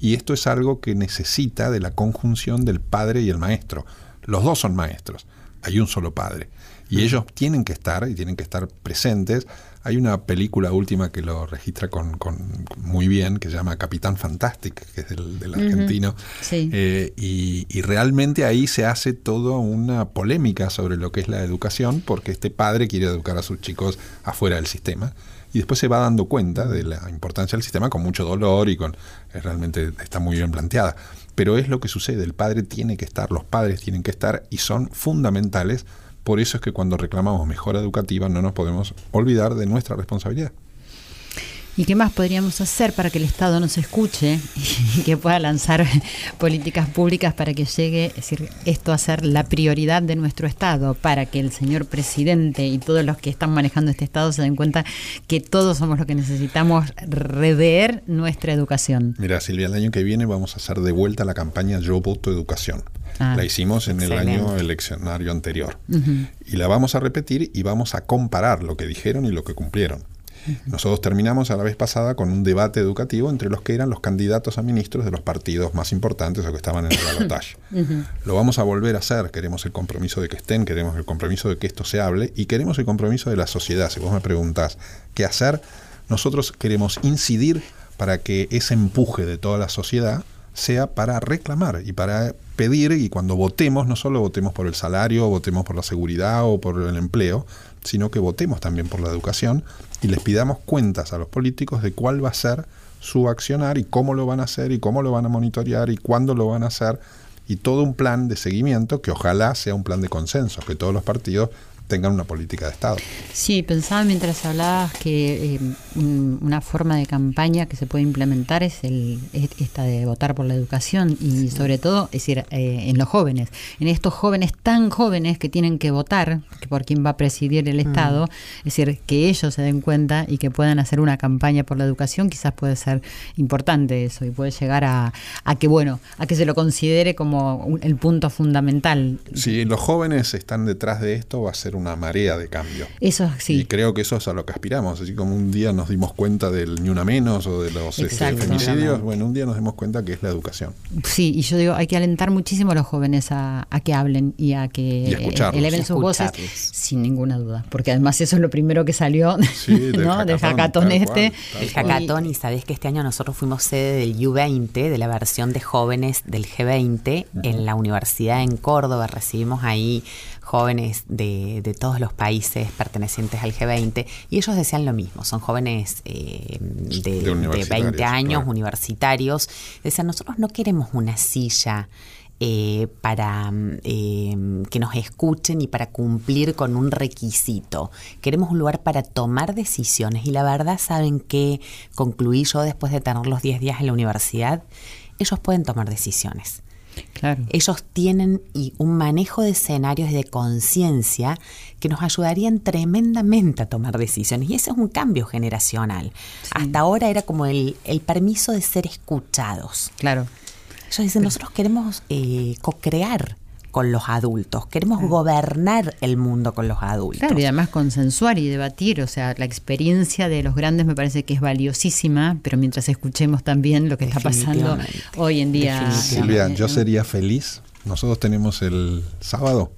Y esto es algo que necesita de la conjunción del padre y el maestro. Los dos son maestros, hay un solo padre. Y ellos tienen que estar y tienen que estar presentes hay una película última que lo registra con, muy bien, que se llama Capitán Fantastic, que es del, argentino. Eh, y, realmente ahí se hace toda una polémica sobre lo que es la educación, porque este padre quiere educar a sus chicos afuera del sistema. Y después se va dando cuenta de la importancia del sistema con mucho dolor y con realmente está muy bien planteada. Pero es lo que sucede, el padre tiene que estar, los padres tienen que estar y son fundamentales por eso es que cuando reclamamos mejora educativa no nos podemos olvidar de nuestra responsabilidad. ¿Y qué más podríamos hacer para que el Estado nos escuche y que pueda lanzar políticas públicas para que llegue decir, esto a ser la prioridad de nuestro Estado, para que el señor presidente y todos los que están manejando este Estado se den cuenta que todos somos los que necesitamos rever nuestra educación? Mira, Silvia, el año que viene vamos a hacer de vuelta la campaña Yo Voto Educación. Ah, la hicimos en el año eleccionario anterior. Y la vamos a repetir y vamos a comparar lo que dijeron y lo que cumplieron. Nosotros terminamos a la vez pasada con un debate educativo entre los que eran los candidatos a ministros de los partidos más importantes o que estaban en el balotaje. Lo vamos a volver a hacer, queremos el compromiso de que estén, queremos el compromiso de que esto se hable y queremos el compromiso de la sociedad. Si vos me preguntás qué hacer, nosotros queremos incidir para que ese empuje de toda la sociedad sea para reclamar y para pedir y cuando votemos, no solo votemos por el salario, votemos por la seguridad o por el empleo, sino que votemos también por la educación y les pidamos cuentas a los políticos de cuál va a ser su accionar y cómo lo van a hacer y cómo lo van a monitorear y cuándo lo van a hacer y todo un plan de seguimiento que ojalá sea un plan de consenso, que todos los partidos tengan una política de Estado. Sí, pensaba mientras hablabas que eh, una forma de campaña que se puede implementar es el esta de votar por la educación y sobre todo, es decir, eh, en los jóvenes, en estos jóvenes tan jóvenes que tienen que votar que por quién va a presidir el Estado, es decir, que ellos se den cuenta y que puedan hacer una campaña por la educación, quizás puede ser importante eso y puede llegar a, a que, bueno, a que se lo considere como el punto fundamental. Si los jóvenes están detrás de esto, va a ser una marea de cambio. Eso sí. Y creo que eso es a lo que aspiramos. Así como un día nos dimos cuenta del ni una menos o de los este, femicidios, bueno, un día nos dimos cuenta que es la educación. Sí, y yo digo, hay que alentar muchísimo a los jóvenes a, que hablen y a que eleven sus voces sin ninguna duda. Porque además eso es lo primero que salió del ¿no? hackathon, este. el hackathon, y sabés que este año nosotros fuimos sede del U20, de la versión de jóvenes del G20, en la universidad en Córdoba. Recibimos ahí jóvenes de, todos los países pertenecientes al G20 y ellos decían lo mismo, son jóvenes eh, de, 20 años, universitarios, decían, nosotros no queremos una silla. Eh, para eh, que nos escuchen y para cumplir con un requisito. Queremos un lugar para tomar decisiones y la verdad saben que concluí yo después de tener los 10 días en la universidad, ellos pueden tomar decisiones. Ellos tienen un manejo de escenarios de conciencia que nos ayudarían tremendamente a tomar decisiones. Y ese es un cambio generacional. Hasta ahora era como el, permiso de ser escuchados. Claro. Ellos dicen, nosotros queremos eh, co-crear con los adultos, queremos gobernar el mundo con los adultos. Claro, y además consensuar y debatir, o sea, la experiencia de los grandes me parece que es valiosísima, pero mientras escuchemos también lo que está pasando hoy en día. Silvia, yo sería feliz, nosotros tenemos el sábado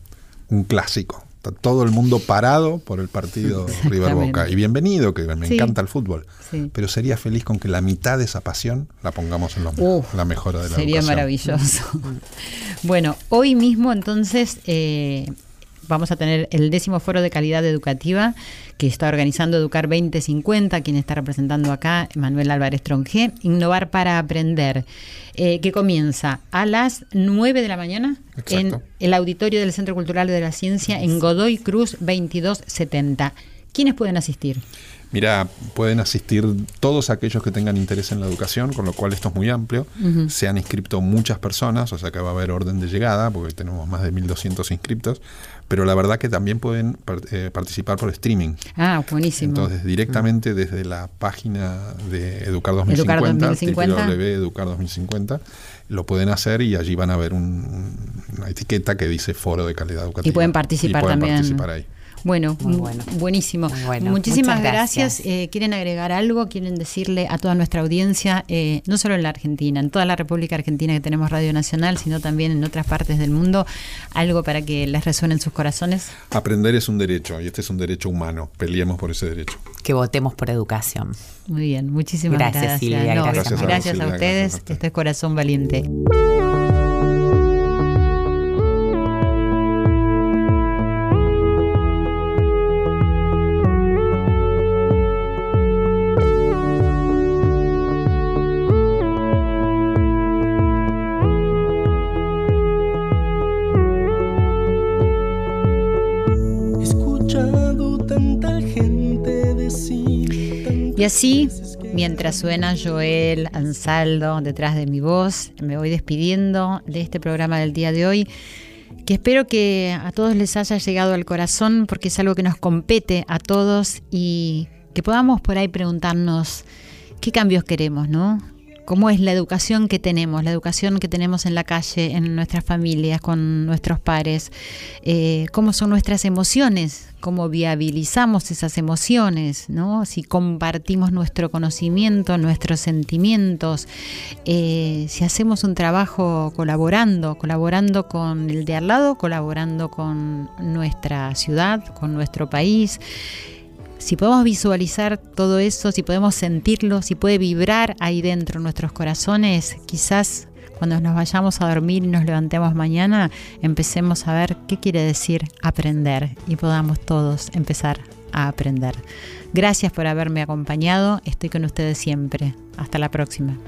un clásico, todo el mundo parado por el partido River Boca. Y bienvenido, que me encanta el fútbol. Pero sería feliz con que la mitad de esa pasión la pongamos en la mejora de la Sería maravilloso. bueno, hoy mismo entonces eh, vamos a tener el décimo foro de calidad educativa que está organizando Educar 2050, quien está representando acá, Manuel Álvarez Tronje, Innovar para Aprender, eh, que comienza a las 9 de la mañana en el auditorio del Centro Cultural de la Ciencia en Godoy Cruz 2270. ¿Quiénes pueden asistir? Mira, pueden asistir todos aquellos que tengan interés en la educación, con lo cual esto es muy amplio. Se han inscrito muchas personas, o sea que va a haber orden de llegada, porque tenemos más de 1.200 inscriptos pero la verdad que también pueden eh, participar por streaming. Ah, buenísimo. Entonces, directamente desde la página de Educar 2050, Educar 2050. www.educar 2050, lo pueden hacer y allí van a ver una etiqueta que dice Foro de Calidad Educativa. Y pueden participar y pueden también. participar ahí. Bueno, buenísimo. Muchísimas gracias. Eh, ¿Quieren agregar algo? ¿Quieren decirle a toda nuestra audiencia, eh, no solo en la Argentina, en toda la República Argentina que tenemos Radio Nacional, sino también en otras partes del mundo, algo para que les resuene en sus corazones? Aprender es un derecho y este es un derecho humano. Peleemos por ese derecho. Que votemos por educación. Muy bien, muchísimas gracias. Gracias, Silvia. gracias, gracias, a, ustedes. este es Corazón Valiente. Y así, mientras suena Joel Ansaldo detrás de mi voz, me voy despidiendo de este programa del día de hoy, que espero que a todos les haya llegado al corazón porque es algo que nos compete a todos y que podamos por ahí preguntarnos qué cambios queremos, ¿no? Cómo es la educación que tenemos, la educación que tenemos en la calle, en nuestras familias, con nuestros pares, eh, cómo son nuestras emociones, cómo viabilizamos esas emociones, ¿no? si compartimos nuestro conocimiento, nuestros sentimientos, eh, si hacemos un trabajo colaborando, colaborando con el de al lado, colaborando con nuestra ciudad, con nuestro país si podemos visualizar todo eso, si podemos sentirlo, si puede vibrar ahí dentro nuestros corazones, quizás cuando nos vayamos a dormir y nos levantemos mañana, empecemos a ver qué quiere decir aprender y podamos todos empezar a aprender. Gracias por haberme acompañado, estoy con ustedes siempre. Hasta la próxima.